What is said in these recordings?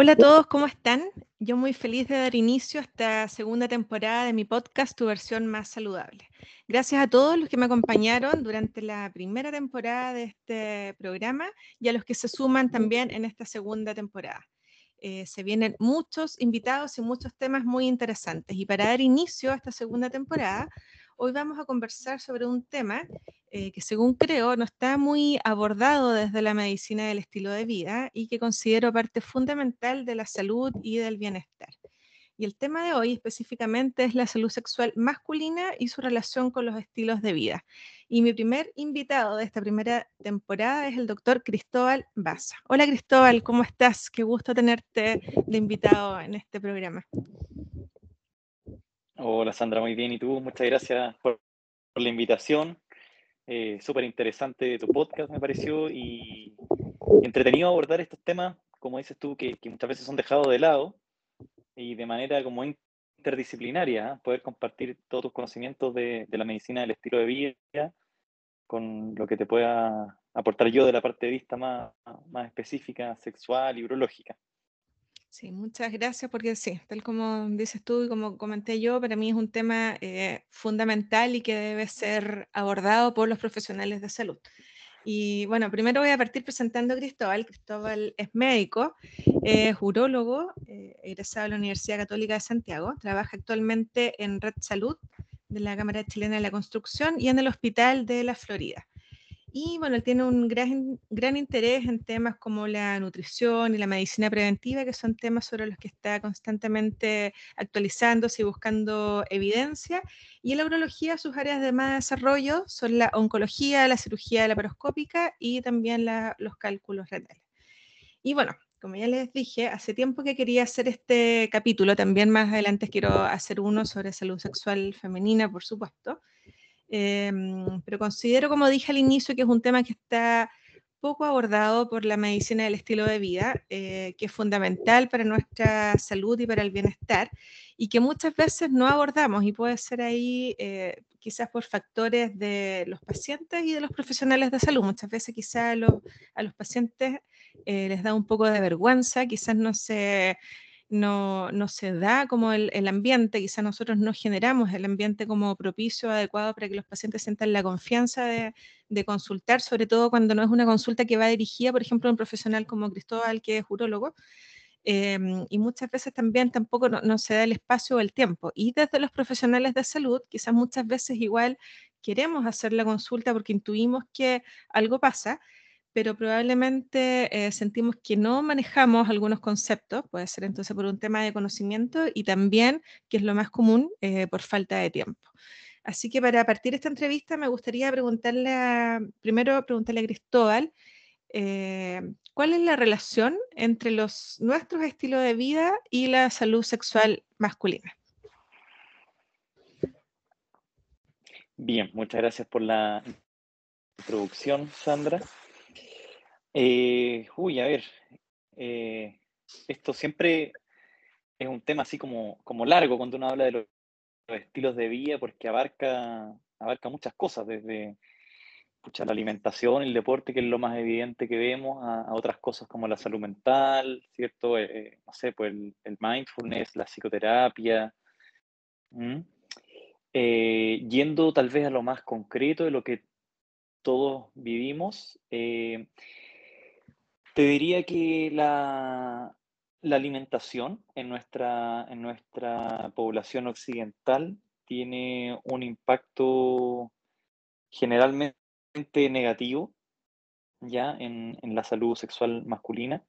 Hola a todos, ¿cómo están? Yo muy feliz de dar inicio a esta segunda temporada de mi podcast, Tu versión más saludable. Gracias a todos los que me acompañaron durante la primera temporada de este programa y a los que se suman también en esta segunda temporada. Eh, se vienen muchos invitados y muchos temas muy interesantes. Y para dar inicio a esta segunda temporada, hoy vamos a conversar sobre un tema eh, que según creo no está muy abordado desde la medicina del estilo de vida y que considero parte fundamental de la salud y del bienestar. Y el tema de hoy específicamente es la salud sexual masculina y su relación con los estilos de vida. Y mi primer invitado de esta primera temporada es el doctor Cristóbal Baza. Hola Cristóbal, ¿cómo estás? Qué gusto tenerte de invitado en este programa. Hola Sandra, muy bien. ¿Y tú? Muchas gracias por, la invitación. Eh, Súper interesante tu podcast, me pareció, y entretenido abordar estos temas, como dices tú, que, muchas veces son dejados de lado y de manera como interdisciplinaria, ¿eh? poder compartir todos tus conocimientos de, la medicina del estilo de vida con lo que te pueda aportar yo de la parte de vista más, más específica, sexual y urológica. Sí, muchas gracias porque sí, tal como dices tú y como comenté yo, para mí es un tema eh, fundamental y que debe ser abordado por los profesionales de salud. Y bueno, primero voy a partir presentando a Cristóbal. Cristóbal es médico, es urólogo, eh, egresado de la Universidad Católica de Santiago, trabaja actualmente en Red Salud de la Cámara Chilena de la Construcción y en el Hospital de la Florida. Y bueno, él tiene un gran, gran interés en temas como la nutrición y la medicina preventiva, que son temas sobre los que está constantemente actualizándose y buscando evidencia. Y en la urología, sus áreas de más desarrollo son la oncología, la cirugía laparoscópica y también los cálculos renales. Y bueno, como ya les dije, hace tiempo que quería hacer este capítulo, también más adelante quiero hacer uno sobre salud sexual femenina, por supuesto. Em, pero considero, como dije al inicio, que es un tema que está poco abordado por la medicina del estilo de vida, eh, que es fundamental para nuestra salud y para el bienestar, y que muchas veces no abordamos y puede ser ahí eh, quizás por factores de los pacientes y de los profesionales de salud. Muchas veces quizás a los, a los pacientes eh, les da un poco de vergüenza, quizás no se no, no se da como el, el ambiente, quizás nosotros no generamos el ambiente como propicio, adecuado para que los pacientes sientan la confianza de, de consultar, sobre todo cuando no es una consulta que va dirigida, por ejemplo, a un profesional como Cristóbal, que es urólogo, em, y muchas veces también tampoco no, no, se da el espacio o el tiempo. Y desde los profesionales de salud, quizás muchas veces igual queremos hacer la consulta porque intuimos que algo pasa, pero probablemente eh, sentimos que no manejamos algunos conceptos, puede ser entonces por un tema de conocimiento y también, que es lo más común, eh, por falta de tiempo. Así que para partir esta entrevista me gustaría preguntarle a, primero preguntarle a Cristóbal, eh, ¿cuál es la relación entre los, nuestros estilos de vida y la salud sexual masculina? Bien, muchas gracias por la introducción, Sandra. Eh, uy, a ver, eh, esto siempre es un tema así como, como largo cuando uno habla de los, estilos de vida, porque abarca, abarca muchas cosas, desde la alimentación, el deporte, que es lo más evidente que vemos, a, otras cosas como la salud mental, ¿cierto? Eh, no sé, pues el, mindfulness, la psicoterapia. yendo tal vez a lo más concreto de lo que todos vivimos, te diría que la, alimentación en nuestra, en nuestra población occidental tiene un impacto generalmente negativo ya en, la salud sexual masculina,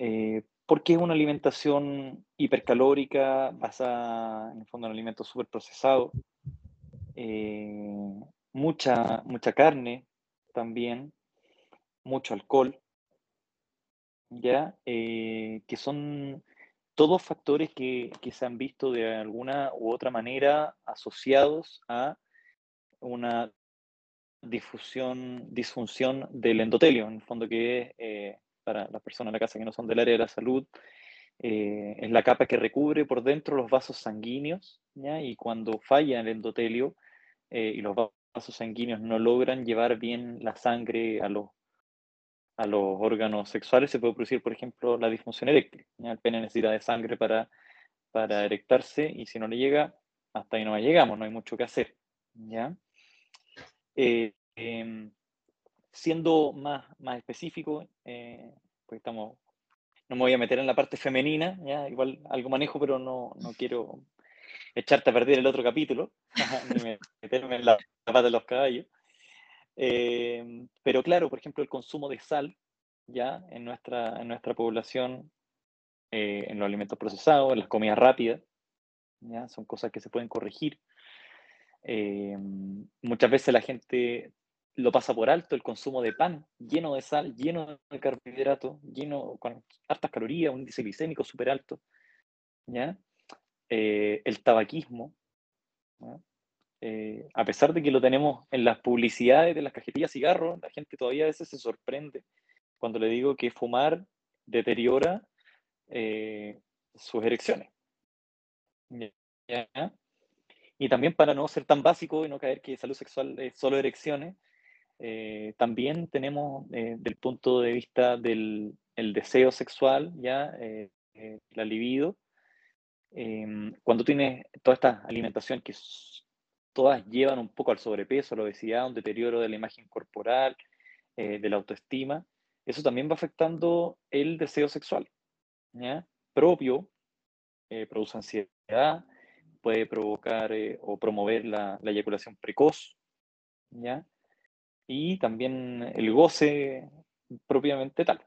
eh, porque es una alimentación hipercalórica, basada en el fondo en alimentos súper procesados, eh, mucha, mucha carne también, mucho alcohol, ¿ya? Eh, que son todos factores que, que, se han visto de alguna u otra manera asociados a una difusión, disfunción del endotelio, en el fondo que es, eh, para las personas en la casa que no son del área de la salud, eh, es la capa que recubre por dentro los vasos sanguíneos, ¿ya? y cuando falla el endotelio y los vasos sanguíneos no logran llevar bien la sangre a los, a los órganos sexuales, se puede producir, por ejemplo, la disfunción eréctil. El pene necesita de sangre para, para erectarse y si no le llega, hasta ahí no llegamos, no hay mucho que hacer. ¿ya? Eh, em, siendo más, más específico, eh, pues estamos, no me voy a meter en la parte femenina, ¿ya? igual algo manejo, pero no, no quiero echarte a perder el otro capítulo, ni meterme en la pata de los caballos. Em, pero claro, por ejemplo, el consumo de sal, ya en nuestra, en nuestra población, eh, en los alimentos procesados, en las comidas rápidas, ya son cosas que se pueden corregir. Eh, muchas veces la gente lo pasa por alto, el consumo de pan lleno de sal, lleno de carbohidratos, lleno con hartas calorías, un índice glicémico súper alto. ¿ya? Eh, el tabaquismo, eh, a pesar de que lo tenemos en las publicidades de las cajetillas de cigarros, la gente todavía a veces se sorprende cuando le digo que fumar deteriora sus erecciones. Y también para no ser tan básico y no caer que salud sexual es solo erecciones, eh, también tenemos eh, del punto de vista del el deseo sexual, ya eh, la libido, em, cuando tienes toda esta alimentación que todas llevan un poco al sobrepeso, a la obesidad, un deterioro de la imagen corporal, de la autoestima, eso también va afectando el deseo sexual, ¿ya? propio, produce ansiedad, puede provocar eh, o promover la, eyaculación precoz, ¿ya? Y también el goce propiamente tal.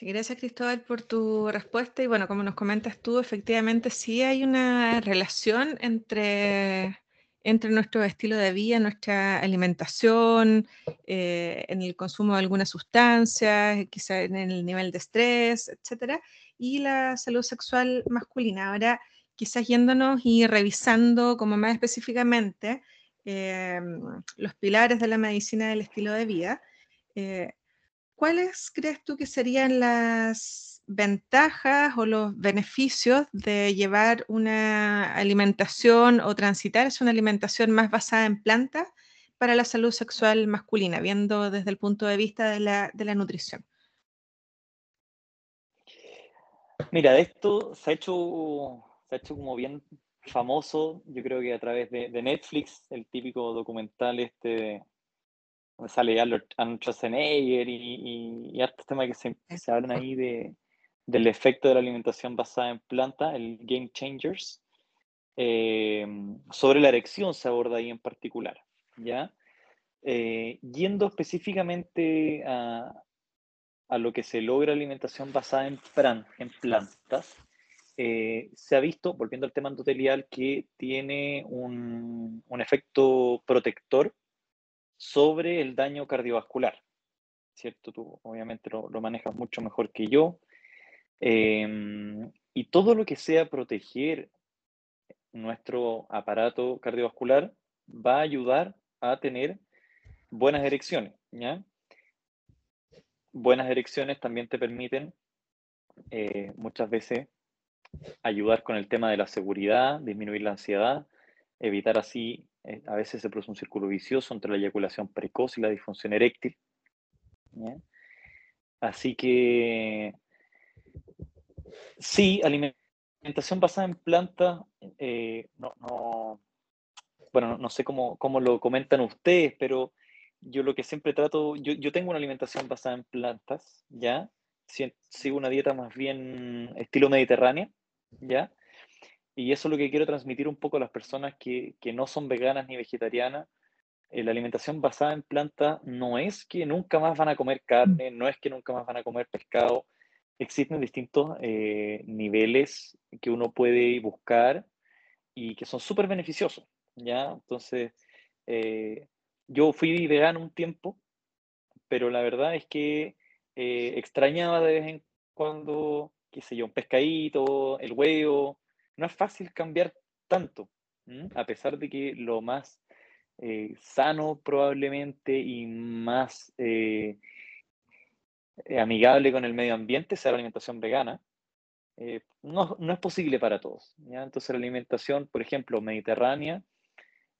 Gracias Cristóbal por tu respuesta. Y bueno, como nos comentas tú, efectivamente sí hay una relación entre, entre nuestro estilo de vida, nuestra alimentación, eh, en el consumo de algunas sustancias, quizá en el nivel de estrés, etcétera, y la salud sexual masculina. Ahora, quizás yéndonos y revisando como más específicamente em, los pilares de la medicina del estilo de vida, eh, ¿cuáles crees tú que serían las ventajas o los beneficios de llevar una alimentación o transitar hacia una alimentación más basada en plantas para la salud sexual masculina, viendo desde el punto de vista de la, de la nutrición? Mira, de esto se ha hecho se ha hecho como bien famoso, yo creo que a través de, Netflix, el típico documental este sale Arnold Schwarzenegger y, y, estos temas que se, se hablan ahí de, del efecto de la alimentación basada en planta, el Game Changers. Eh, sobre la erección se aborda ahí en particular, ¿ya? Eh, yendo específicamente a, a, lo que se logra alimentación basada en, en plantas, eh, se ha visto, volviendo al tema endotelial, que tiene un, efecto protector sobre el daño cardiovascular. ¿Cierto? Tú obviamente lo, manejas mucho mejor que yo. Em, y todo lo que sea proteger nuestro aparato cardiovascular va a ayudar a tener buenas erecciones. Buenas erecciones también te permiten eh, muchas veces ayudar con el tema de la seguridad, disminuir la ansiedad, evitar así, eh, a veces se produce un círculo vicioso entre la eyaculación precoz y la disfunción eréctil. Así que, sí, alimentación basada en plantas, eh, no, bueno, no sé cómo, cómo, lo comentan ustedes, pero yo lo que siempre trato, yo, yo tengo una alimentación basada en plantas, ¿ya? Sigo una dieta más bien estilo mediterránea, ¿ya? Y eso es lo que quiero transmitir un poco a las personas que, no son veganas ni vegetarianas. Eh, la alimentación basada en plantas no es que nunca más van a comer carne, no es que nunca más van a comer pescado. existen distintos eh, niveles que uno puede buscar y que son súper beneficiosos, ¿ya? Entonces, eh, yo fui vegano un tiempo, pero la verdad es que eh, extrañaba de vez en cuando, qué sé yo, un pescadito, el huevo. No es fácil cambiar tanto, a pesar de que lo más sano probablemente y más eh, amigable con el medio ambiente sea la alimentación vegana, eh, no, no, es posible para todos. ¿ya? Entonces la alimentación, por ejemplo, mediterránea,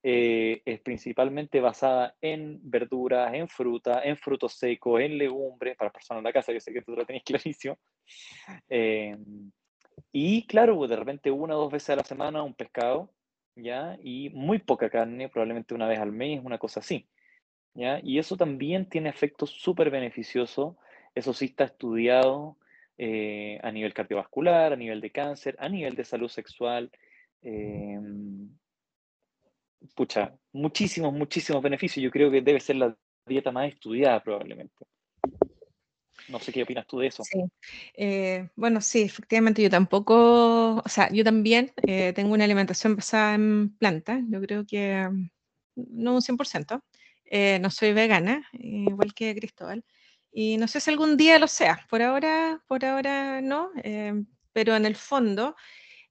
eh, es principalmente basada en verduras, en fruta, en frutos secos, en legumbres, para personas en la casa, yo sé que tú lo tenés clarísimo. Y claro, pues, de repente una o dos veces a la semana un pescado, ¿ya? Y muy poca carne, probablemente una vez al mes, una cosa así. ¿ya? Y eso también tiene efectos súper beneficiosos eso sí está estudiado eh, a nivel cardiovascular, a nivel de cáncer, a nivel de salud sexual. Em, pucha, muchísimos, muchísimos beneficios. Yo creo que debe ser la dieta más estudiada probablemente. No sé qué opinas tú de eso. Eh, bueno, sí, efectivamente yo tampoco, o sea, yo también eh, tengo una alimentación basada en plantas, yo creo que mm, no un 100%, no soy vegana, igual que Cristóbal, y no sé si algún día lo sea, por ahora, por ahora no, eh, pero en el fondo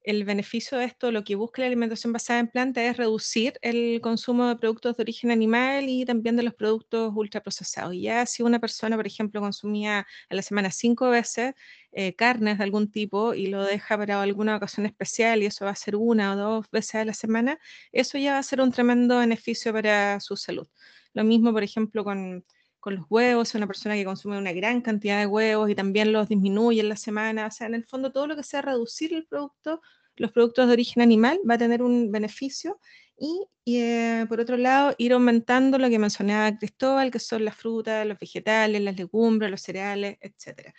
el beneficio de esto, lo que busca la alimentación basada en plantas es reducir el consumo de productos de origen animal y también de los productos ultraprocesados. Y ya si una persona, por ejemplo, consumía a la semana cinco veces eh, carnes de algún tipo y lo deja para alguna ocasión especial y eso va a ser una o dos veces a la semana, eso ya va a ser un tremendo beneficio para su salud. Lo mismo, por ejemplo, con con los huevos, una persona que consume una gran cantidad de huevos y también los disminuye en la semana, o sea, en el fondo todo lo que sea reducir el producto, los productos de origen animal, va a tener un beneficio y, eh, por otro lado, ir aumentando lo que mencionaba Cristóbal, que son las frutas, los vegetales, las legumbres, los cereales, etc.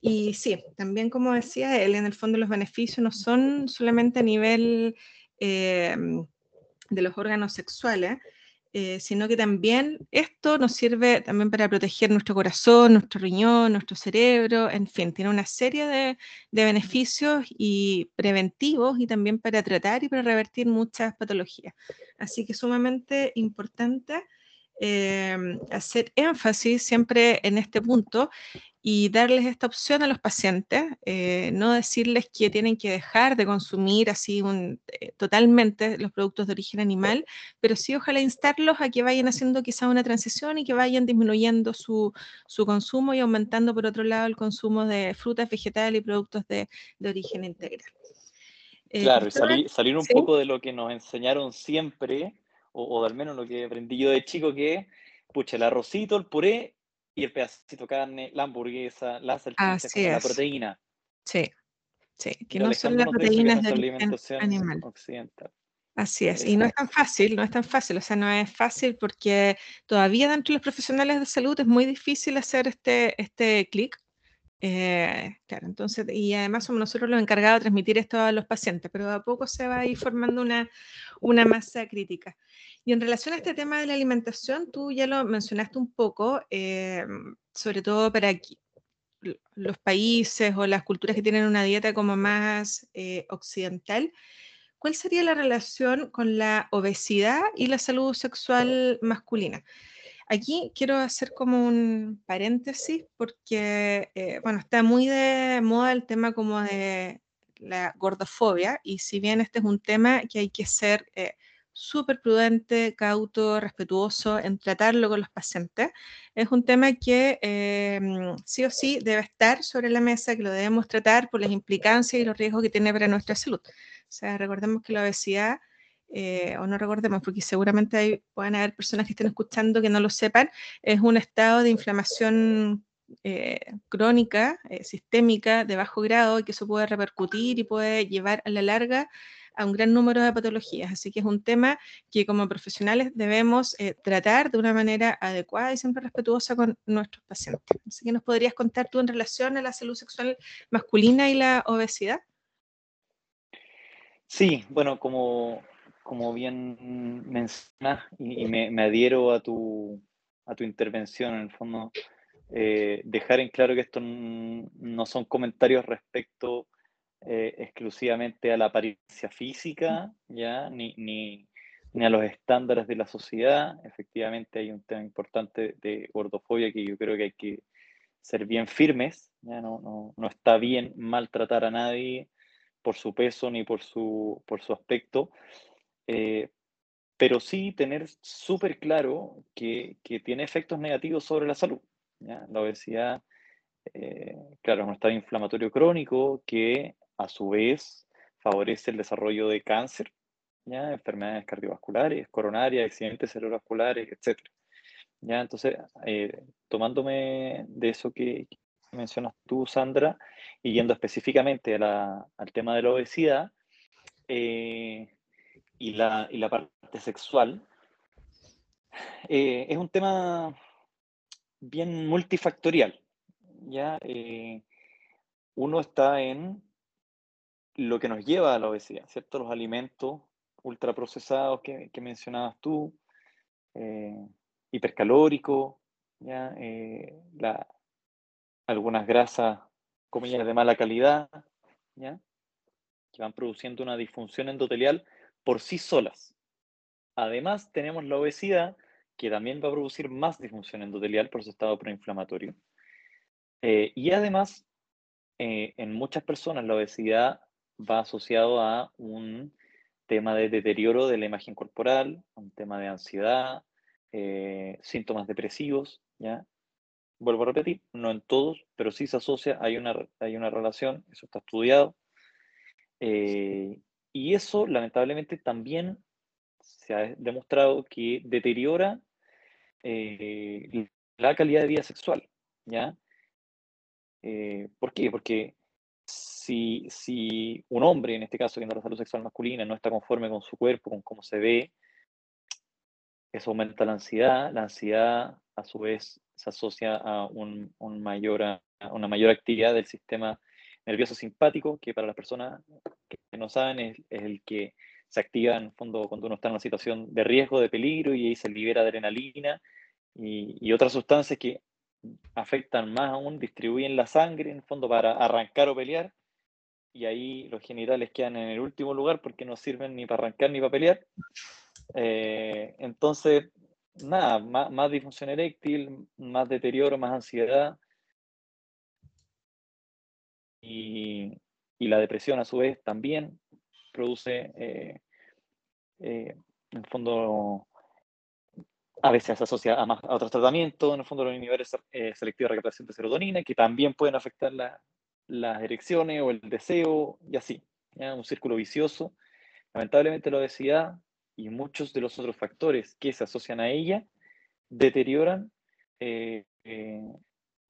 Y sí, también como decía él, en el fondo los beneficios no son solamente a nivel eh, de los órganos sexuales, eh, sino que también esto nos sirve también para proteger nuestro corazón, nuestro riñón, nuestro cerebro, en fin, tiene una serie de, beneficios y preventivos y también para tratar y para revertir muchas patologías. Así que sumamente importante eh, hacer énfasis siempre en este punto y darles esta opción a los pacientes, eh, no decirles que tienen que dejar de consumir así un, eh, totalmente los productos de origen animal, pero sí ojalá instarlos a que vayan haciendo quizá una transición y que vayan disminuyendo su, su consumo y aumentando por otro lado el consumo de frutas, vegetales y productos de, de origen integral. Eh, claro, y salir, salir un poco de lo que nos enseñaron siempre, o, o al menos lo que aprendí yo de chico, que pucha, el arrocito, el puré y el pedacito de carne, la hamburguesa, la salchicha, la proteína. Sí, sí, que no son las proteínas del animal. Occidental. Así es, y no es tan fácil, no es tan fácil, o sea, no es fácil porque todavía dentro de los profesionales de salud es muy difícil hacer este, este clic. Eh, claro, entonces, y además somos nosotros los encargados de transmitir esto a los pacientes, pero a poco se va a ir formando una, una masa crítica. Y en relación a este tema de la alimentación, tú ya lo mencionaste un poco, eh, sobre todo para los países o las culturas que tienen una dieta como más eh, occidental. ¿Cuál sería la relación con la obesidad y la salud sexual masculina? Aquí quiero hacer como un paréntesis porque, eh, bueno, está muy de moda el tema como de la gordofobia y si bien este es un tema que hay que ser súper prudente, cauto, respetuoso en tratarlo con los pacientes. Es un tema que em, sí o sí debe estar sobre la mesa, que lo debemos tratar por las implicancias y los riesgos que tiene para nuestra salud. O sea, recordemos que la obesidad, eh, o no recordemos, porque seguramente hay, pueden haber personas que estén escuchando que no lo sepan, es un estado de inflamación eh, crónica, eh, sistémica, de bajo grado, y que eso puede repercutir y puede llevar a la larga a un gran número de patologías. Así que es un tema que como profesionales debemos eh, tratar de una manera adecuada y siempre respetuosa con nuestros pacientes. Así que nos podrías contar tú en relación a la salud sexual masculina y la obesidad. Sí, bueno, como, como bien mencionas y, me, adhiero a tu, a tu intervención, en el fondo, eh, dejar en claro que estos no son comentarios respecto eh, exclusivamente a la apariencia física, ¿ya? Ni, ni, ni, a los estándares de la sociedad. Efectivamente hay un tema importante de gordofobia que yo creo que hay que ser bien firmes, ¿ya? No, no, no está bien maltratar a nadie por su peso ni por su, por su aspecto, eh, pero sí tener súper claro que, que, tiene efectos negativos sobre la salud. ¿ya? La obesidad, eh, claro, es un estado inflamatorio crónico que a su vez favorece el desarrollo de cáncer, ¿ya? enfermedades cardiovasculares, coronarias, accidentes cerebrovasculares, etc. ¿ya? Entonces, eh, tomándome de eso que mencionas tú, Sandra, y yendo específicamente al tema de la obesidad eh, y, la, y, la, parte sexual, eh, es un tema bien multifactorial. ¿ya? uno está en lo que nos lleva a la obesidad, ¿cierto? Los alimentos ultraprocesados que, que mencionabas tú, eh, hipercalóricos, ¿ya? Eh, algunas grasas, comillas, de mala calidad, ¿ya? que van produciendo una disfunción endotelial por sí solas. Además, tenemos la obesidad, que también va a producir más disfunción endotelial por su estado proinflamatorio. Eh, y además, en muchas personas la obesidad va asociado a un tema de deterioro de la imagen corporal, un tema de ansiedad, eh, síntomas depresivos, ¿ya? Vuelvo a repetir, no en todos, pero sí se asocia, hay una, hay una relación, eso está estudiado. Eh, y eso, lamentablemente, también se ha demostrado que deteriora eh, la calidad de vida sexual, ¿ya? ¿Por qué? Porque si, un hombre, en este caso, viendo la salud sexual masculina, no está conforme con su cuerpo, con cómo se ve, eso aumenta la ansiedad. La ansiedad, a su vez, se asocia a, un, mayor, una mayor actividad del sistema nervioso simpático, que para las personas que no saben es, el que se activa en el fondo cuando uno está en una situación de riesgo, de peligro, y ahí se libera adrenalina y, y otras sustancias que afectan más aún, distribuyen la sangre en el fondo para arrancar o pelear, y ahí los genitales quedan en el último lugar porque no sirven ni para arrancar ni para pelear. Eh, entonces, nada, más, disfunción eréctil, más deterioro, más ansiedad. Y, la depresión a su vez también produce, eh, eh, en el fondo, a veces se asocia a, otros tratamientos, en el fondo los inhibidores selectivos de recaptación de serotonina, que también pueden afectar la, las erecciones o el deseo y así. Un círculo vicioso. Lamentablemente la obesidad y muchos de los otros factores que se asocian a ella deterioran eh, eh,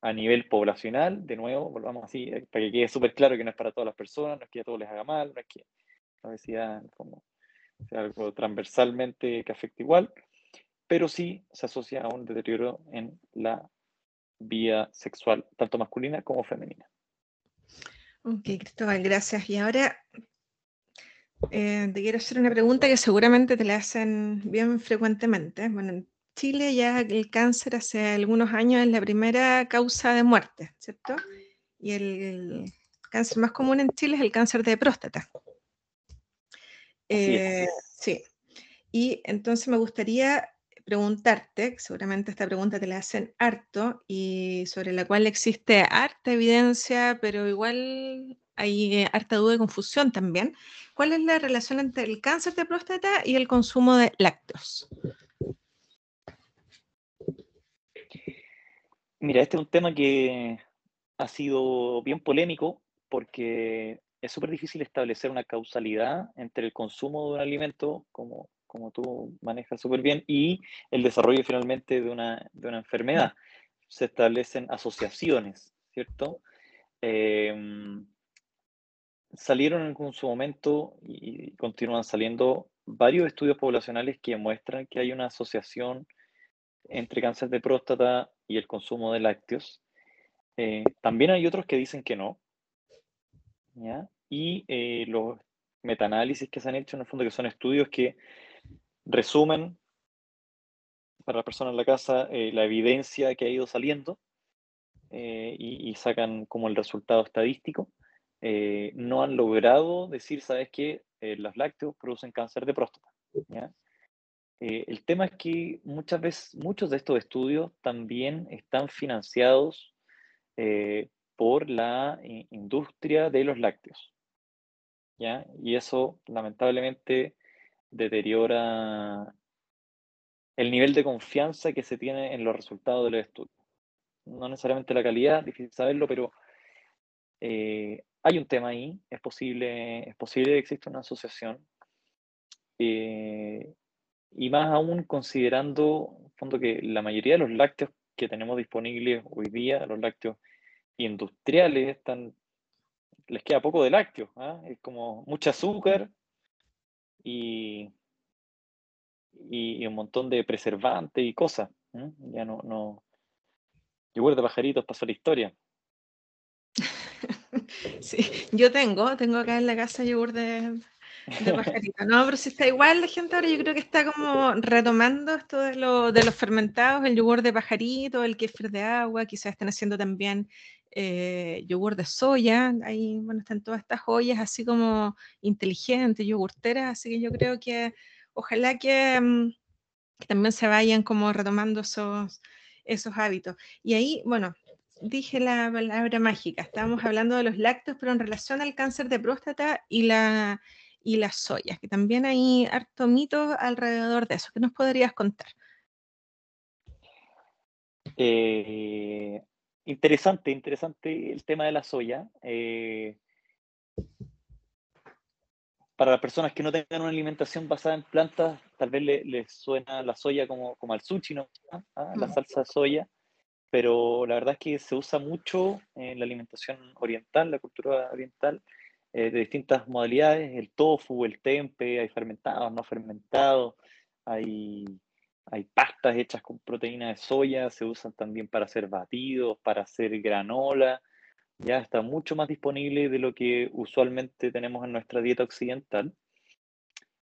a nivel poblacional. De nuevo, volvamos así, eh, para que quede súper claro que no es para todas las personas, no es que a todos les haga mal, no es que la obesidad como sea algo transversalmente que afecte igual, pero sí se asocia a un deterioro en la vía sexual, tanto masculina como femenina. Ok, Cristóbal, gracias. Y ahora eh, te quiero hacer una pregunta que seguramente te la hacen bien frecuentemente. Bueno, en Chile ya el cáncer hace algunos años es la primera causa de muerte, ¿cierto? Y el, cáncer más común en Chile es el cáncer de próstata. Eh, sí. Y entonces me gustaría preguntarte, seguramente esta pregunta te la hacen harto y sobre la cual existe harta evidencia, pero igual hay eh, harta duda y confusión también. ¿Cuál es la relación entre el cáncer de próstata y el consumo de lácteos? Mira, este es un tema que ha sido bien polémico porque es súper difícil establecer una causalidad entre el consumo de un alimento como como tú manejas súper bien, y el desarrollo finalmente de una, de una enfermedad. Se establecen asociaciones, ¿cierto? Em, salieron en su momento y continúan saliendo varios estudios poblacionales que muestran que hay una asociación entre cáncer de próstata y el consumo de lácteos. Eh, también hay otros que dicen que no. ¿ya? Y eh, los metaanálisis que se han hecho, en el fondo, que son estudios que resumen para la persona en la casa eh, la evidencia que ha ido saliendo eh, y, sacan como el resultado estadístico, eh, no han logrado decir, ¿sabes qué? los lácteos producen cáncer de próstata. el tema es que muchas veces, muchos de estos estudios también están financiados por la industria de los lácteos. ¿ya? Y eso lamentablemente deteriora el nivel de confianza que se tiene en los resultados de los estudios. No necesariamente la calidad, difícil saberlo, pero eh, hay un tema ahí, es posible, es posible que exista una asociación. Eh, y más aún considerando que la mayoría de los lácteos que tenemos disponibles hoy día, los lácteos industriales, les queda poco de lácteos. ¿ah? Es como mucho azúcar y y, un montón de preservantes y cosas. Ya no, no. Yogur de pajaritos pasó la historia. Sí, yo tengo, tengo acá en la casa yogur de, de pajarito. No, pero si está igual la gente ahora, yo creo que está como retomando esto de, lo, de los fermentados, el yogur de pajarito, el kefir de agua, quizás están haciendo también eh, yogur de soya, ahí, bueno, están todas estas joyas así como inteligentes, yogurteras, así que yo creo que ojalá mm, que, también se vayan como retomando esos, esos hábitos. Y ahí, bueno, dije la palabra mágica, estábamos hablando de los lácteos, pero en relación al cáncer de próstata y la, y las soyas, que también hay harto mito alrededor de eso. ¿Qué nos podrías contar? Eh, interesante, interesante el tema de la soya. Eh, para las personas que no tengan una alimentación basada en plantas, tal vez les suena la soya como, como al sushi, ¿no? ¿Ah? La mm. salsa de soya, pero la verdad es que se usa mucho en la alimentación oriental, la cultura oriental, eh, de distintas modalidades, el tofu, el tempe, hay fermentados, no fermentados, hay, hay pastas hechas con proteína de soya, se usan también para hacer batidos, para hacer granola, ya está mucho más disponible de lo que usualmente tenemos en nuestra dieta occidental.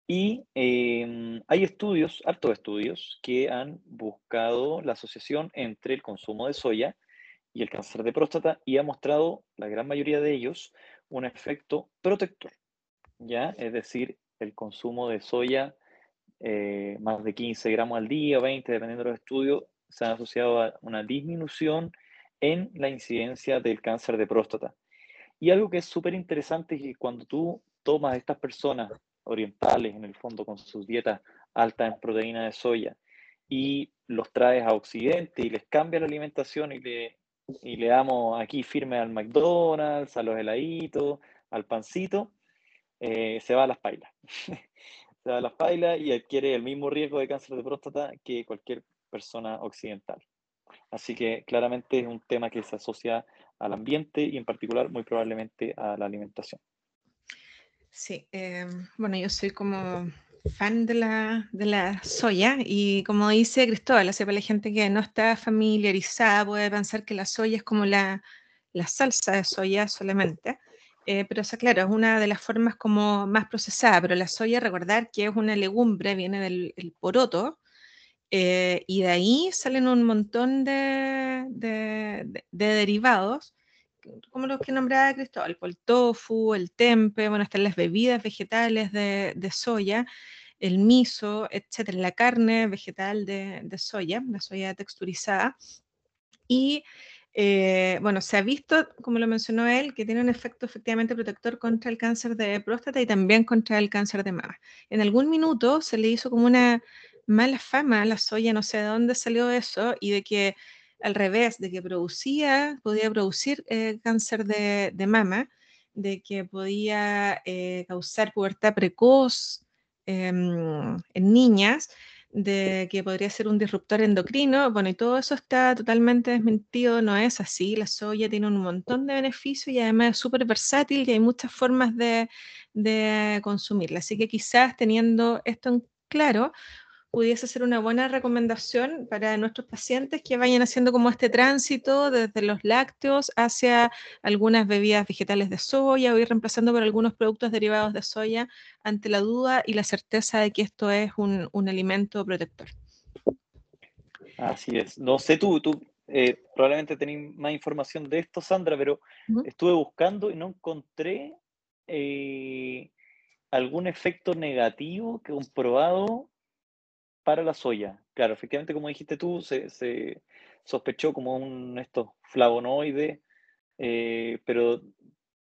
Y em, hay estudios, hartos estudios, que han buscado la asociación entre el consumo de soya y el cáncer de próstata y ha mostrado, la gran mayoría de ellos, un efecto protector. ¿ya? Es decir, el consumo de soya, eh, más de 15 gramos al día, 20, dependiendo de los estudios, se han asociado a una disminución en la incidencia del cáncer de próstata. Y algo que es súper interesante es que cuando tú tomas a estas personas orientales, en el fondo, con sus dietas altas en proteína de soya, y los traes a Occidente y les cambia la alimentación y le, y le damos aquí firme al McDonald's, a los heladitos, al pancito, eh, se va a las pailas. se va a las pailas y adquiere el mismo riesgo de cáncer de próstata que cualquier persona occidental. Así que claramente es un tema que se asocia al ambiente y en particular muy probablemente a la alimentación. Sí, em, bueno, yo soy como fan de la, de la soya y como dice Cristóbal, hace para la gente que no está familiarizada puede pensar que la soya es como la, la salsa de soya solamente, eh, pero esa, claro, es una de las formas como más procesada, pero la soya, recordar que es una legumbre, viene del poroto, eh, y de ahí salen un montón de, derivados, como los que nombraba Cristóbal, el tofu, el tempe, bueno, están las bebidas vegetales de, soya, el miso, etcétera, la carne vegetal de, soya, la soya texturizada. Y eh, bueno, se ha visto, como lo mencionó él, que tiene un efecto efectivamente protector contra el cáncer de próstata y también contra el cáncer de mama. En algún minuto se le hizo como una mala fama la soya, no sé de dónde salió eso, y de que al revés, de que producía, podía producir eh, cáncer de, mama, de que podía eh, causar pubertad precoz em, en niñas, de que podría ser un disruptor endocrino. Bueno, y todo eso está totalmente desmentido, no es así. La soya tiene un montón de beneficios y además es súper versátil y hay muchas formas de, de consumirla. Así que quizás teniendo esto en claro, pudiese ser una buena recomendación para nuestros pacientes que vayan haciendo como este tránsito desde los lácteos hacia algunas bebidas vegetales de soya o ir reemplazando por algunos productos derivados de soya ante la duda y la certeza de que esto es un, alimento protector. Así es. No sé tú, tú eh, probablemente tenéis más información de esto, Sandra, pero estuve buscando y no encontré eh, algún efecto negativo que comprobado para la soya. Claro, efectivamente, como dijiste tú, se, sospechó como un estos flavonoides, eh, pero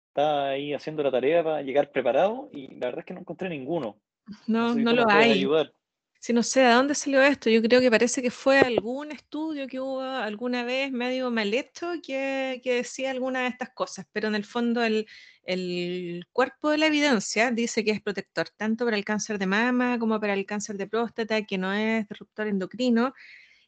está ahí haciendo la tarea para llegar preparado y la verdad es que no encontré ninguno. No, no, lo hay. Si no sé de dónde salió esto, yo creo que parece que fue algún estudio que hubo alguna vez medio mal hecho que, que decía alguna de estas cosas, pero en el fondo el, el cuerpo de la evidencia dice que es protector tanto para el cáncer de mama como para el cáncer de próstata, que no es disruptor endocrino,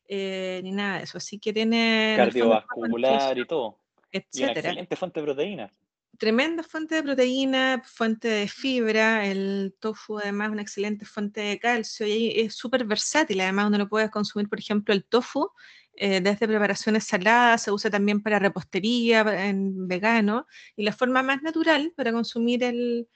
eh, ni nada de eso. Así que tiene... Cardiovascular y todo. Etcétera. excelente fuente de proteínas tremenda fuente de proteína, fuente de fibra, el tofu además es una excelente fuente de calcio y es súper versátil, además uno lo puede consumir, por ejemplo, el tofu eh, desde preparaciones saladas, se usa también para repostería, en vegano, y la forma más natural para consumir el,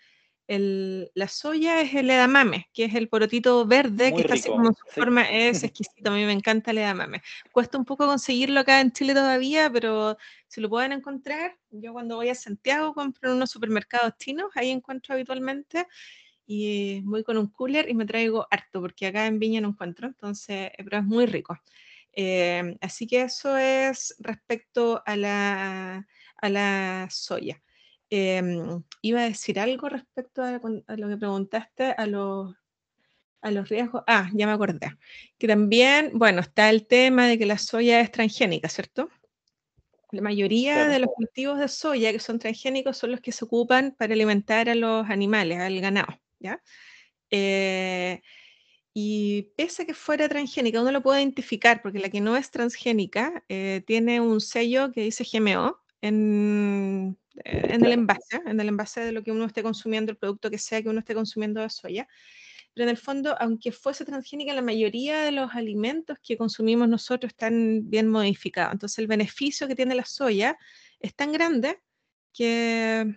la soya es el edamame, que es el porotito verde, que está así como su forma, es exquisito, a mí me encanta el edamame. Cuesta un poco conseguirlo acá en Chile todavía, pero si lo pueden encontrar, yo cuando voy a Santiago compro en unos supermercados chinos, ahí encuentro habitualmente, y voy con un cooler y me traigo harto, porque acá en Viña no encuentro, entonces, eh, pero es muy rico. Eh, así que eso es respecto a la, a la soya. Em, iba a decir algo respecto a, lo que preguntaste, a los, a los riesgos. Ah, ya me acordé. Que también, bueno, está el tema de que la soya es transgénica, ¿cierto? La mayoría de los cultivos de soya que son transgénicos son los que se ocupan para alimentar a los animales, al ganado, ¿ya? Eh, y pese a que fuera transgénica, uno lo puede identificar porque la que no es transgénica eh, tiene un sello que dice GMO en, en el envase, en el envase de lo que uno esté consumiendo, el producto que sea que uno esté consumiendo de soya. Pero en el fondo, aunque fuese transgénica, la mayoría de los alimentos que consumimos nosotros están bien modificados. Entonces, el beneficio que tiene la soya es tan grande que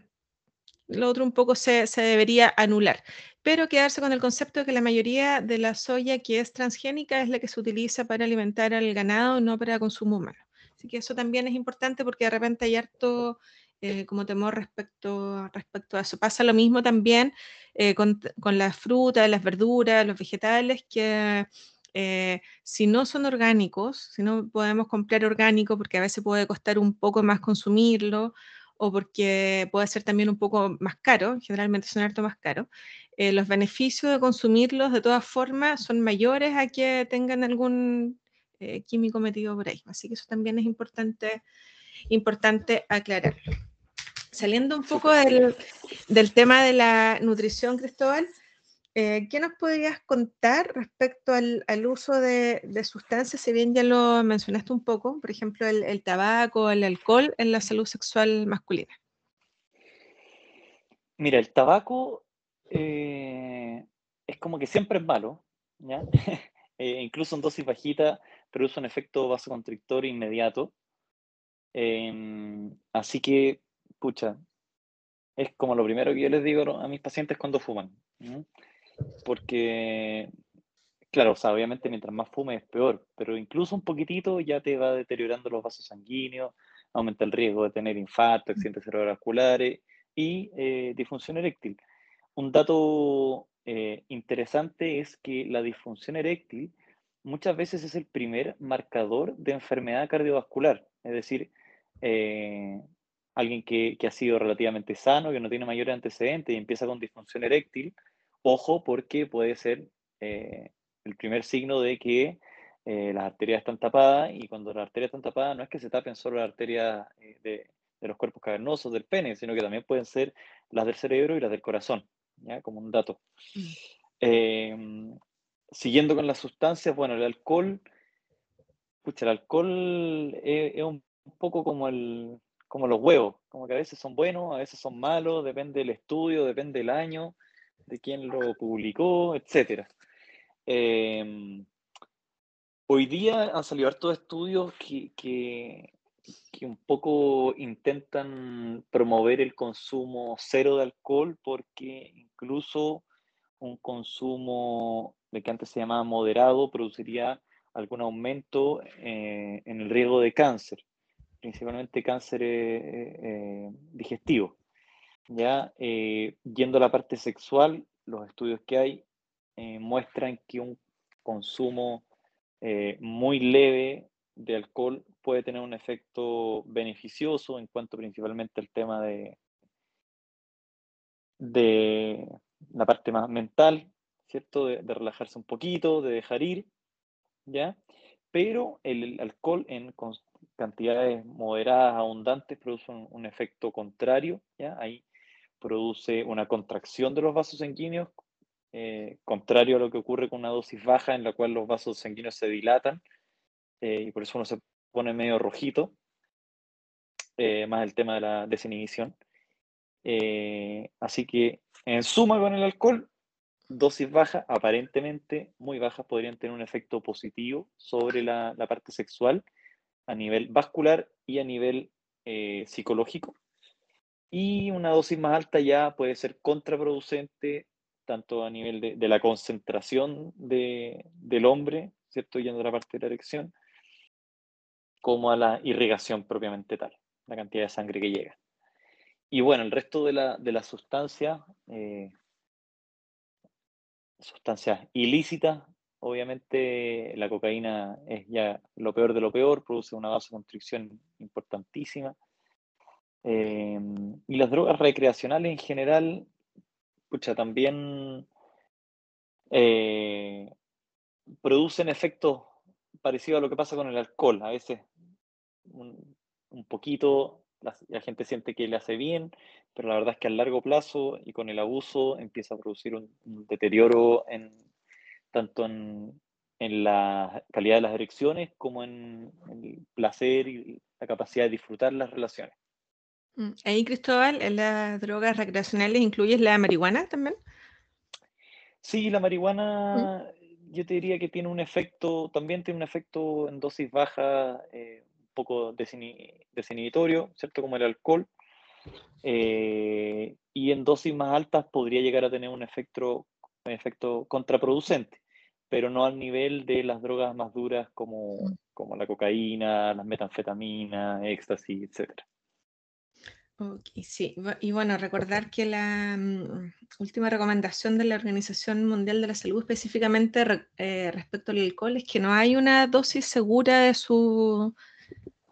lo otro un poco se, se, debería anular. Pero quedarse con el concepto de que la mayoría de la soya que es transgénica es la que se utiliza para alimentar al ganado, no para consumo humano. Así que eso también es importante porque de repente hay harto eh, como temor respecto, respecto a eso. Pasa lo mismo también eh, con, las frutas, las verduras, los vegetales, que eh, si no son orgánicos, si no podemos comprar orgánico, porque a veces puede costar un poco más consumirlo, o porque puede ser también un poco más caro, generalmente son harto más caros, los beneficios de consumirlos de todas formas son mayores a que tengan algún químico metido por ahí. Así que eso también es importante importante aclarar. Saliendo un poco del, tema de la nutrición, Cristóbal, eh, ¿qué nos podrías contar respecto al, uso de, sustancias? Si bien ya lo mencionaste un poco, por ejemplo, el, tabaco, el alcohol en la salud sexual masculina. Mira, el tabaco eh, es como que siempre es malo, ¿ya? Eh, incluso en dosis bajita produce un efecto vasoconstrictor inmediato. Em, así que, es como lo primero que yo les digo a mis pacientes cuando fuman. Porque, claro, obviamente mientras más fumes es peor, pero incluso un poquitito ya te va deteriorando los vasos sanguíneos, aumenta el riesgo de tener infarto, accidentes cerebrovasculares y eh, disfunción eréctil. Un dato eh, interesante es que la disfunción eréctil muchas veces es el primer marcador de enfermedad cardiovascular, es decir, eh, alguien que, ha sido relativamente sano, que no tiene mayores antecedentes y empieza con disfunción eréctil, ojo porque puede ser eh, el primer signo de que eh, las arterias están tapadas y cuando las arterias están tapadas no es que se tapen solo las arterias de, los cuerpos cavernosos del pene, sino que también pueden ser las del cerebro y las del corazón, ¿ya? como un dato. Mm. Em, siguiendo con las sustancias, bueno, el alcohol, pucha, el alcohol es un poco como, el, como los huevos, como que a veces son buenos, a veces son malos, depende del estudio, depende del año, de quién lo publicó, etc. Em, hoy día han salido hartos estudios que, que, que, un poco intentan promover el consumo cero de alcohol porque incluso un consumo de que antes se llamaba moderado produciría algún aumento en el riesgo de cáncer, principalmente cáncer digestivo. Ya yendo a la parte sexual, los estudios que hay muestran que un consumo muy leve de alcohol puede tener un efecto beneficioso en cuanto principalmente al tema de, de la parte más mental, ¿cierto? De, relajarse un poquito, de dejar ir, ¿ya? Pero el, alcohol en cantidades moderadas, abundantes, produce un, efecto contrario, ¿ya? Ahí produce una contracción de los vasos sanguíneos, eh, contrario a lo que ocurre con una dosis baja en la cual los vasos sanguíneos se dilatan eh, y por eso uno se pone medio rojito, eh, más el tema de la desinhibición. Así que en suma con el alcohol, dosis bajas, aparentemente muy bajas, podrían tener un efecto positivo sobre la parte sexual a nivel vascular y a nivel psicológico. Y una dosis más alta ya puede ser contraproducente tanto a nivel de, la concentración de, del hombre, ¿cierto? Yendo a la parte de la erección, como a la irrigación propiamente tal, la cantidad de sangre que llega. Y bueno, el resto de la, de sustancias, eh, sustancias ilícitas, obviamente la cocaína es ya lo peor de lo peor, produce una vasoconstricción importantísima. Eh, y las drogas recreacionales en general, escucha, también eh, producen efectos parecidos a lo que pasa con el alcohol. A veces un, poquito, la, gente siente que le hace bien, pero la verdad es que a largo plazo y con el abuso empieza a producir un, deterioro en, tanto en, la calidad de las erecciones como en, el placer y la capacidad de disfrutar las relaciones. Mm, ahí, Cristóbal, en las drogas recreacionales incluyes la marihuana también. Sí, la marihuana mm. yo te diría que tiene un efecto, también tiene un efecto en dosis baja eh, poco desinhibitorio, ¿cierto? Como el alcohol. Eh, y en dosis más altas podría llegar a tener un efecto, un efecto contraproducente, pero no al nivel de las drogas más duras como, mm. como la cocaína, las metanfetaminas, éxtasis, etc. Ok, sí. Y bueno, recordar que la mm, última recomendación de la Organización Mundial de la Salud específicamente eh, respecto al alcohol es que no hay una dosis segura de su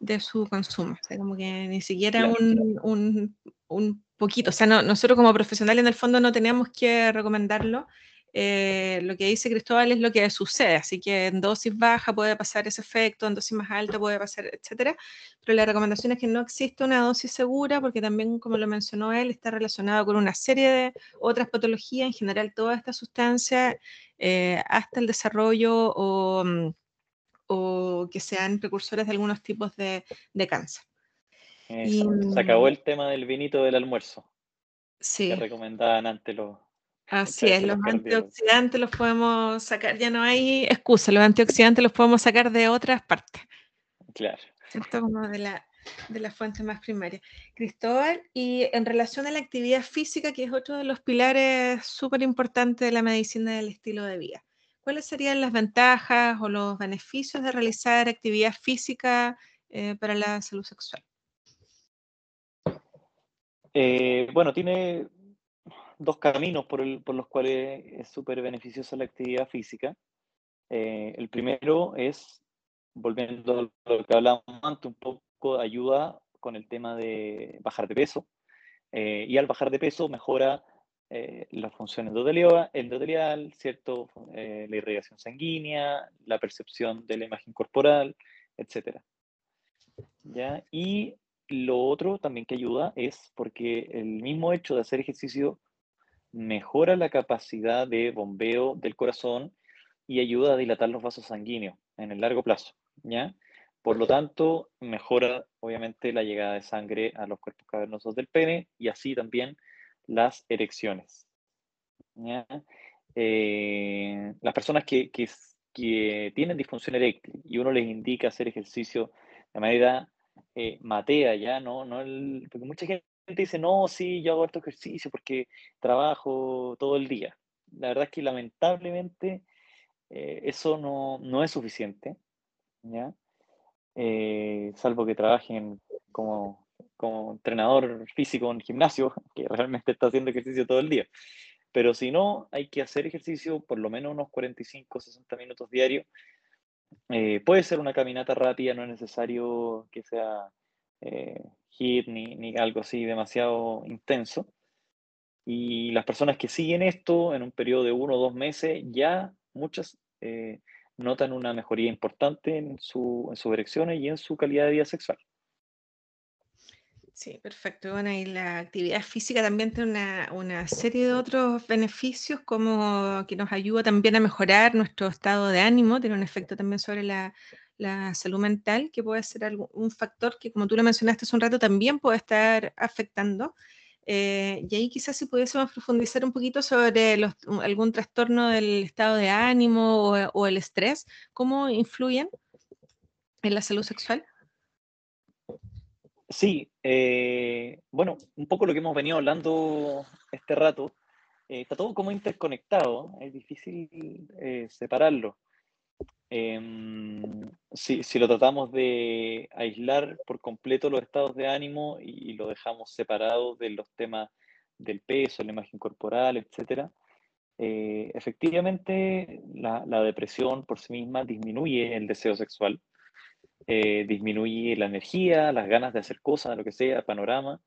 de su consumo. O sea, como que ni siquiera un, un, poquito. O sea, nosotros como profesionales en el fondo no teníamos que recomendarlo. Eh, lo que dice Cristóbal es lo que sucede, así que en dosis baja puede pasar ese efecto, en dosis más alta puede pasar, etcétera. Pero la recomendación es que no existe una dosis segura, porque también, como lo mencionó él, está relacionado con una serie de otras patologías, en general toda esta sustancia, eh, hasta el desarrollo o mm, o que sean precursores de algunos tipos de, cáncer. se acabó el tema del vinito del almuerzo. Sí. Que recomendaban antes los. Así es, los, antioxidantes los podemos sacar, ya no hay excusa, los antioxidantes los podemos sacar de otras partes. Claro. Esto como de la, de la fuente más primaria. Cristóbal, y en relación a la actividad física, que es otro de los pilares súper importantes de la medicina del estilo de vida. ¿cuáles serían las ventajas o los beneficios de realizar actividad física eh, para la salud sexual? Eh, bueno, tiene dos caminos por, los cuales es súper beneficiosa la actividad física. Eh, el primero es, volviendo a lo que hablábamos antes, un poco ayuda con el tema de bajar de peso. y al bajar de peso mejora eh, las funciones endotelial, ¿cierto? Eh, la irrigación sanguínea, la percepción de la imagen corporal, etc. ¿Ya? Y lo otro también que ayuda es porque el mismo hecho de hacer ejercicio mejora la capacidad de bombeo del corazón y ayuda a dilatar los vasos sanguíneos en el largo plazo, ¿ya? Por lo tanto, mejora obviamente la llegada de sangre a los cuerpos cavernosos del pene y así también las erecciones. Eh, las personas que, tienen disfunción eréctil y uno les indica hacer ejercicio de manera eh, matea, ya, ¿no? no porque mucha gente dice, no, sí, yo hago estos ejercicio porque trabajo todo el día. La verdad es que lamentablemente eso no, no, es suficiente, ¿ya? salvo que trabajen como, como entrenador físico en gimnasio, que realmente está haciendo ejercicio todo el día. Pero si no, hay que hacer ejercicio por lo menos unos 45, 60 minutos diarios. Eh, puede ser una caminata rápida, no es necesario que sea eh, hit ni, ni, algo así demasiado intenso. Y las personas que siguen esto en un periodo de uno o dos meses, ya muchas eh, notan una mejoría importante en, su, en sus erecciones y en su calidad de vida sexual. Sí, perfecto. Bueno, y la actividad física también tiene una, una, serie de otros beneficios, como que nos ayuda también a mejorar nuestro estado de ánimo, tiene un efecto también sobre la, la salud mental, que puede ser un factor que, como tú lo mencionaste hace un rato, también puede estar afectando. Eh, y ahí quizás si pudiésemos profundizar un poquito sobre algún trastorno del estado de ánimo o, el estrés, ¿cómo influyen en la salud sexual? Sí, eh, bueno, un poco lo que hemos venido hablando este rato, eh, está todo como interconectado, es difícil separarlo. Em, si, si, lo tratamos de aislar por completo los estados de ánimo y, lo dejamos separado de los temas del peso, la imagen corporal, etc., efectivamente la, la depresión por sí misma disminuye el deseo sexual eh, disminuye la energía, las ganas de hacer cosas, lo que sea, panorama.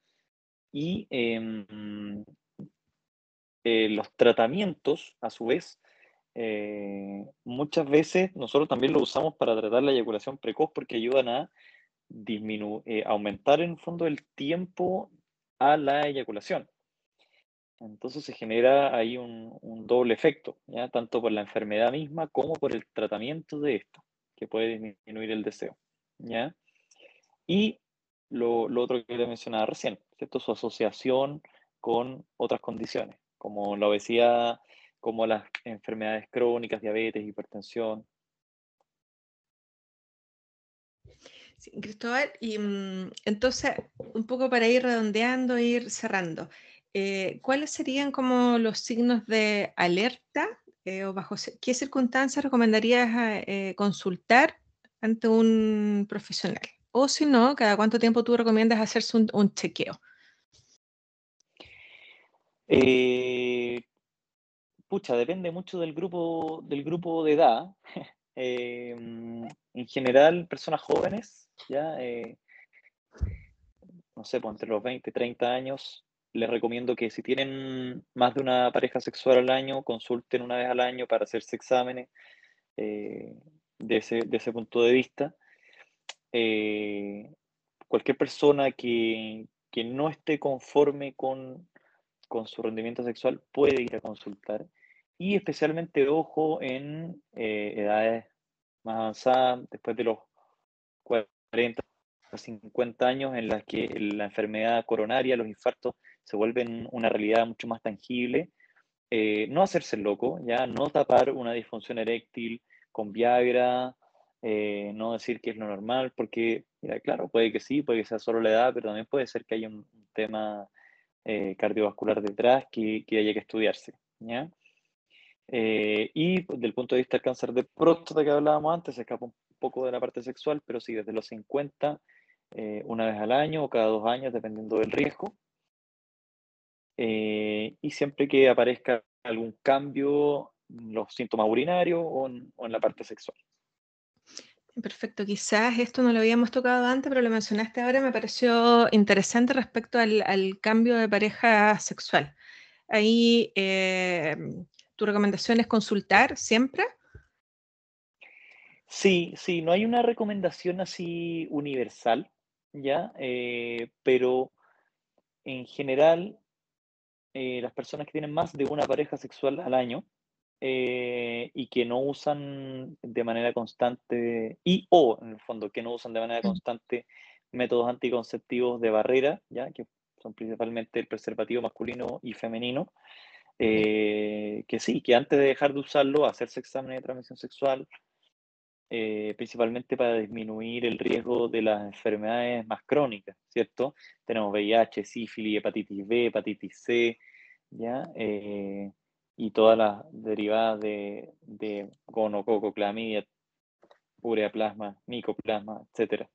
Y em, eh, los tratamientos, a su vez, eh, muchas veces nosotros también lo usamos para tratar la eyaculación precoz porque ayudan a aumentar en el fondo el tiempo a la eyaculación. Entonces se genera ahí un, un, doble efecto, ¿ya? tanto por la enfermedad misma como por el tratamiento de esto, que puede disminuir el deseo. ¿ya? Y lo, otro que te mencionaba recién, ¿cierto? Su asociación con otras condiciones, como la obesidad, como las enfermedades crónicas, diabetes, hipertensión. Sí, Cristóbal, y mm, entonces, un poco para ir redondeando, ir cerrando, eh, ¿cuáles serían como los signos de alerta eh, o bajo qué circunstancias recomendarías eh, consultar ante un profesional? O si no, ¿cada cuánto tiempo tú recomiendas hacerse un, chequeo? Eh, pucha, depende mucho del grupo, del grupo de edad. Em, en general, personas jóvenes, ya, eh, no sé, pues entre los 20 y 30 años, les recomiendo que si tienen más de una pareja sexual al año, consulten una vez al año para hacerse exámenes. Eh, de ese, de ese punto de vista. Eh, cualquier persona que, que, no esté conforme con, con, su rendimiento sexual puede ir a consultar. Y especialmente ojo en eh, edades más avanzadas, después de los 40 o 50 años, en las que la enfermedad coronaria, los infartos, se vuelven una realidad mucho más tangible. Eh, no hacerse loco, ya no tapar una disfunción eréctil, con Viagra, eh, no decir que es lo normal, porque, mira, claro, puede que sí, puede que sea solo la edad, pero también puede ser que haya un, tema cardiovascular detrás que, que, haya que estudiarse, ¿ya? Eh, y pues, desde el punto de vista del cáncer de próstata que hablábamos antes, se escapa un poco de la parte sexual, pero sí, desde los 50, una vez al año o cada dos años, dependiendo del riesgo. y siempre que aparezca algún cambio los síntomas urinarios o en, la parte sexual. Perfecto, quizás esto no lo habíamos tocado antes, pero lo mencionaste ahora, me pareció interesante respecto al, cambio de pareja sexual. Ahí, eh, ¿tu recomendación es consultar siempre? Sí, sí, no hay una recomendación así universal, ¿ya? Eh, pero en general, eh, las personas que tienen más de una pareja sexual al año, eh, y que no usan de manera constante, y o en el fondo, que no usan de manera mm. constante métodos anticonceptivos de barrera, ¿ya? que son principalmente el preservativo masculino y femenino, eh, que sí, que antes de dejar de usarlo, hacerse exámenes de transmisión sexual, eh, principalmente para disminuir el riesgo de las enfermedades más crónicas, ¿cierto? Tenemos VIH, sífilis, hepatitis B, hepatitis C, ¿ya? y todas las derivadas de, de gonococo, clamidia, ureaplasma, micoplasma, etc.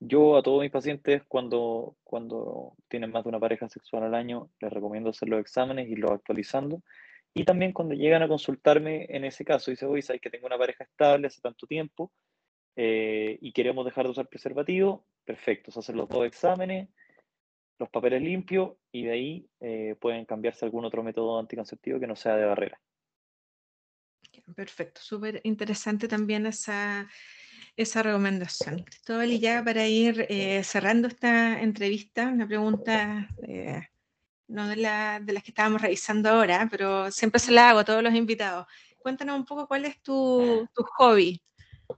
Yo a todos mis pacientes, cuando, cuando tienen más de una pareja sexual al año, les recomiendo hacer los exámenes y los actualizando. Y también cuando llegan a consultarme en ese caso, dice, oye, sabes que tengo una pareja estable hace tanto tiempo eh, y queremos dejar de usar preservativo, perfecto, se hacen los dos exámenes, los papeles limpios y de ahí eh, pueden cambiarse algún otro método anticonceptivo que no sea de barrera. Perfecto, súper interesante también esa, esa recomendación. Cristóbal, y ya para ir eh, cerrando esta entrevista, una pregunta, eh, no de, la, de, las que estábamos revisando ahora, pero siempre se la hago a todos los invitados. Cuéntanos un poco cuál es tu, tu hobby,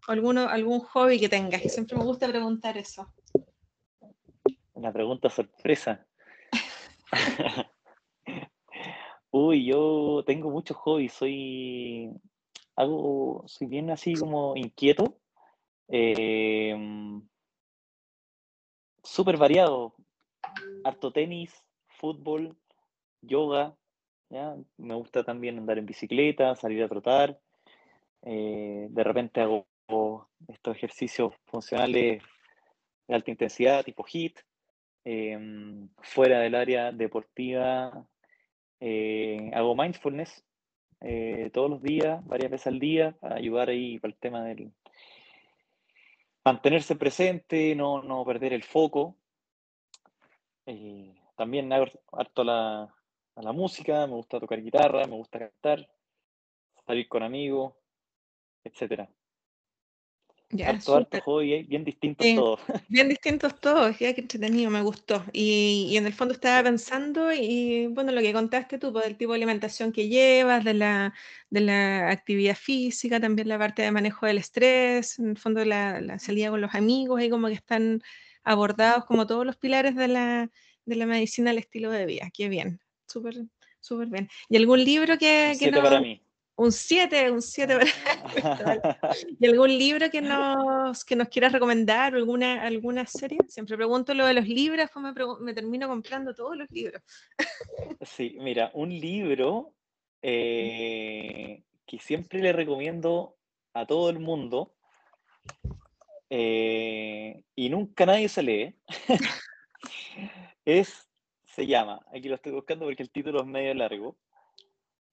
alguno, algún hobby que tengas, que siempre me gusta preguntar eso. Una pregunta sorpresa. Uy, yo tengo muchos hobbies, soy algo, soy bien así como inquieto, em, súper variado, harto tenis, fútbol, yoga, me gusta también andar en bicicleta, salir a trotar, eh, de repente hago estos ejercicios funcionales de alta intensidad, tipo HIIT, em, fuera del área deportiva eh, hago mindfulness eh, todos los días, varias veces al día, para ayudar ahí para el tema del mantenerse presente, no, no perder el foco. Eh, también harto la, a la música, me gusta tocar guitarra, me gusta cantar, salir con amigos, etcétera. Ya, bien distintos todos. Bien distintos todos, ya que entretenido, me gustó. Y, y, en el fondo estaba pensando, y bueno, lo que contaste tú, pues, el tipo de alimentación que llevas, de la, de la actividad física, también la parte de manejo del estrés, en el fondo la, la salida con los amigos, y como que están abordados como todos los pilares de la, de la medicina al estilo de vida. Qué bien, súper, súper bien. ¿Y algún libro que, que no... para mí. Un 7, un 7 ¿Y algún libro que nos, que nos quieras recomendar o alguna, alguna serie? Siempre pregunto lo de los libros, después me, termino comprando todos los libros. sí, mira, un libro eh, que siempre le recomiendo a todo el mundo eh, y nunca nadie se lee, es, se llama, aquí lo estoy buscando porque el título es medio largo,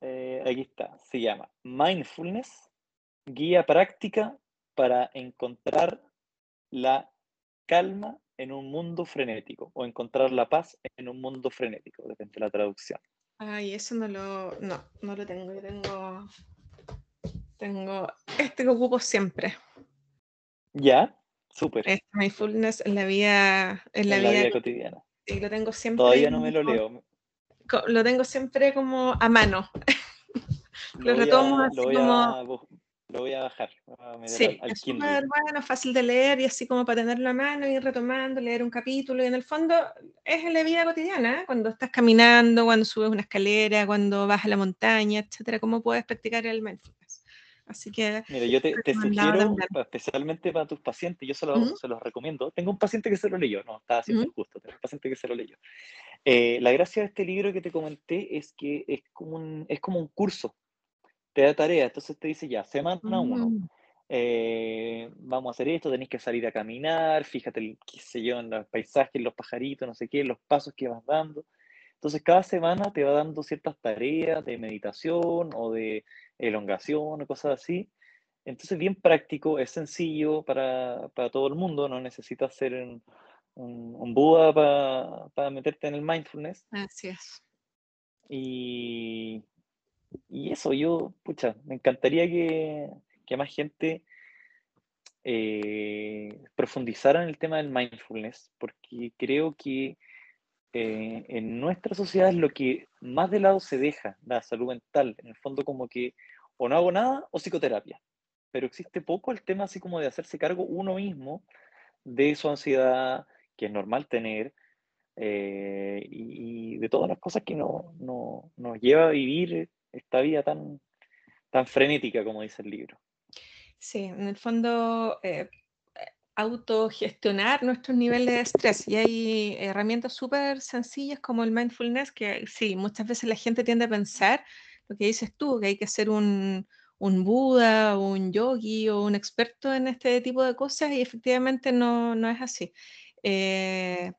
eh, aquí está, se llama Mindfulness, guía práctica para encontrar la calma en un mundo frenético o encontrar la paz en un mundo frenético, depende de la traducción. Ay, eso no lo, no, no lo tengo, yo tengo, tengo este que ocupo siempre. ¿Ya? Súper. Este mindfulness en la vida, en la, vida, cotidiana. Y lo tengo siempre. Todavía no me lo leo lo tengo siempre como a mano. lo, retomo así como... lo voy a bajar. sí, es súper bueno, fácil de leer y así como para tenerlo a mano, ir retomando, leer un capítulo y en el fondo es en la vida cotidiana, ¿eh? cuando estás caminando, cuando subes una escalera, cuando vas a la montaña, etcétera, cómo puedes practicar el mindfulness. Así que. Mira, yo te, sugiero, especialmente para tus pacientes, yo se, se, los recomiendo. Tengo un paciente que se lo leyó, no, estaba haciendo justo, tengo un paciente que se lo leyó. Eh, la gracia de este libro que te comenté es que es como un, es como un curso, te da tarea, entonces te dice ya, semana uno, mm. eh, vamos a hacer esto, tenéis que salir a caminar, fíjate, qué sé yo, en los paisajes, los pajaritos, no sé qué, los pasos que vas dando. Entonces cada semana te va dando ciertas tareas de meditación o de elongación o cosas así. Entonces bien práctico, es sencillo para, para todo el mundo, no necesitas ser un, un, Buda para, para meterte en el mindfulness. Así es. Y, y eso, yo, pucha, me encantaría que, que más gente eh, profundizara en el tema del mindfulness, porque creo que eh, en nuestra sociedad es lo que más de lado se deja, la salud mental. En el fondo como que o no hago nada o psicoterapia. Pero existe poco el tema así como de hacerse cargo uno mismo de su ansiedad, que es normal tener, eh, y, de todas las cosas que no, no, nos lleva a vivir esta vida tan, tan frenética como dice el libro. Sí, en el fondo, eh, autogestionar nuestros niveles de estrés. Y hay herramientas súper sencillas como el mindfulness, que sí, muchas veces la gente tiende a pensar lo que dices tú, que hay que ser un, un Buda, un yogi o un experto en este tipo de cosas y efectivamente no, no es así. Eh,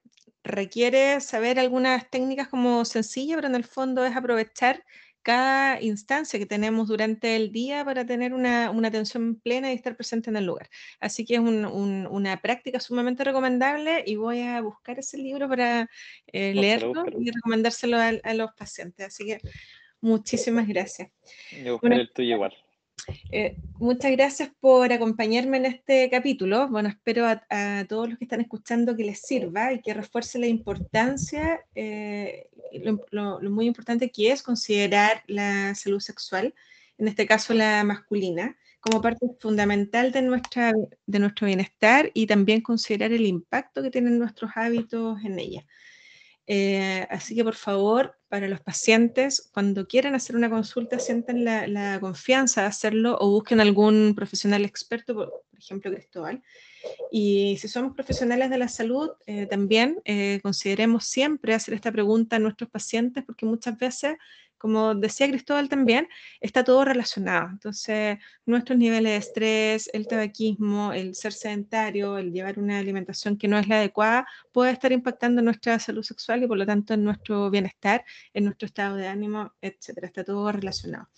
requiere saber algunas técnicas como sencillas, pero en el fondo es aprovechar cada instancia que tenemos durante el día para tener una, atención plena y estar presente en el lugar. Así que es una práctica sumamente recomendable y voy a buscar ese libro para eh, leerlo y recomendárselo a, los pacientes. Así que muchísimas gracias. Yo bueno, el tuyo igual. Eh, muchas gracias por acompañarme en este capítulo. Bueno, espero a, todos los que están escuchando que les sirva y que refuerce la importancia, eh, lo, muy importante que es considerar la salud sexual, en este caso la masculina, como parte fundamental de, nuestra, de nuestro bienestar y también considerar el impacto que tienen nuestros hábitos en ella. Eh, así que por favor, para los pacientes, cuando quieran hacer una consulta, sientan la, confianza de hacerlo o busquen algún profesional experto, por, ejemplo Cristóbal. Y si somos profesionales de la salud, eh, también eh, consideremos siempre hacer esta pregunta a nuestros pacientes, porque muchas veces como decía Cristóbal también, está todo relacionado. Entonces, nuestros niveles de estrés, el tabaquismo, el ser sedentario, el llevar una alimentación que no es la adecuada, puede estar impactando nuestra salud sexual y por lo tanto en nuestro bienestar, en nuestro estado de ánimo, etcétera. Está todo relacionado.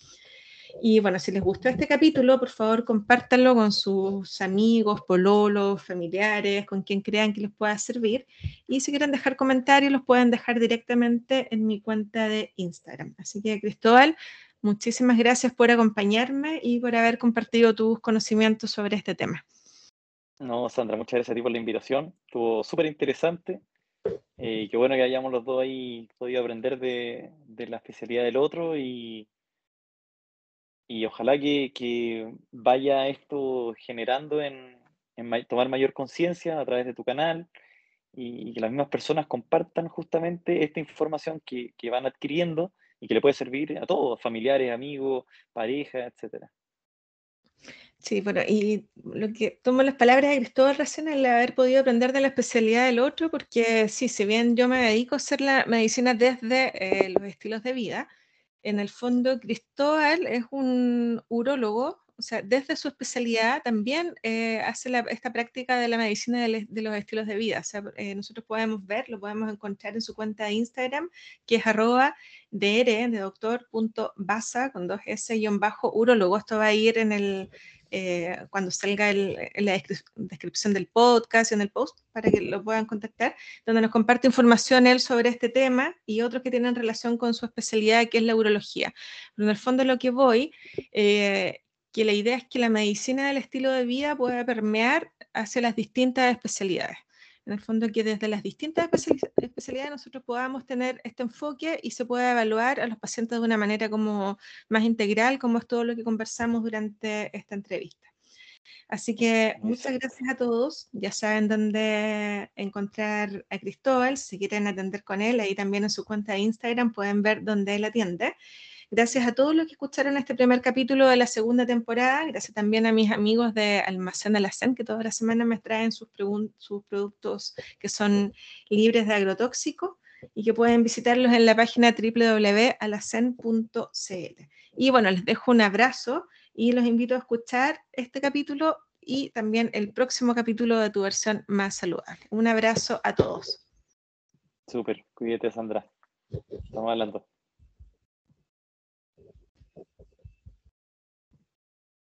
Y bueno, si les gustó este capítulo, por favor compártanlo con sus amigos, pololos, familiares, con quien crean que les pueda servir. Y si quieren dejar comentarios, los pueden dejar directamente en mi cuenta de Instagram. Así que, Cristóbal, muchísimas gracias por acompañarme y por haber compartido tus conocimientos sobre este tema. No, Sandra, muchas gracias a ti por la invitación. Estuvo súper interesante. Eh, qué bueno que hayamos los dos ahí podido aprender de, de la especialidad del otro y y ojalá que, vaya esto generando en, tomar mayor conciencia a través de tu canal y, que las mismas personas compartan justamente esta información que, van adquiriendo y que le puede servir a todos, familiares, amigos, pareja, etcétera. Sí, bueno, y lo que tomo las palabras de Cristóbal recién el haber podido aprender de la especialidad del otro, porque sí, si bien yo me dedico a hacer la medicina desde eh, los estilos de vida, en el fondo Cristóbal es un urólogo, o sea, desde su especialidad también eh, hace esta práctica de la medicina de, los estilos de vida. O sea, eh, nosotros podemos ver, lo podemos encontrar en su cuenta de Instagram, que es arroba dr, de doctor, punto, basa, con dos s guion bajo, urólogo. Esto va a ir en el, eh, cuando salga en la descripción del podcast y en el post para que lo puedan contactar, donde nos comparte información él sobre este tema y otros que tienen relación con su especialidad, que es la urología. Pero en el fondo lo que voy, eh, que la idea es que la medicina del estilo de vida pueda permear hacia las distintas especialidades en el fondo que desde las distintas especialidades nosotros podamos tener este enfoque y se pueda evaluar a los pacientes de una manera como más integral, como es todo lo que conversamos durante esta entrevista. Así que muchas gracias a todos. Ya saben dónde encontrar a Cristóbal. Si quieren atender con él, ahí también en su cuenta de Instagram pueden ver dónde él atiende. Gracias a todos los que escucharon este primer capítulo de la segunda temporada. Gracias también a mis amigos de Almacén Alacén, que toda la semana me traen sus, sus productos que son libres de agrotóxicos y que pueden visitarlos en la página www.alacen.cl. Y bueno, les dejo un abrazo y los invito a escuchar este capítulo y también el próximo capítulo de tu versión más saludable. Un abrazo a todos. Súper, cuídate Sandra. Estamos hablando.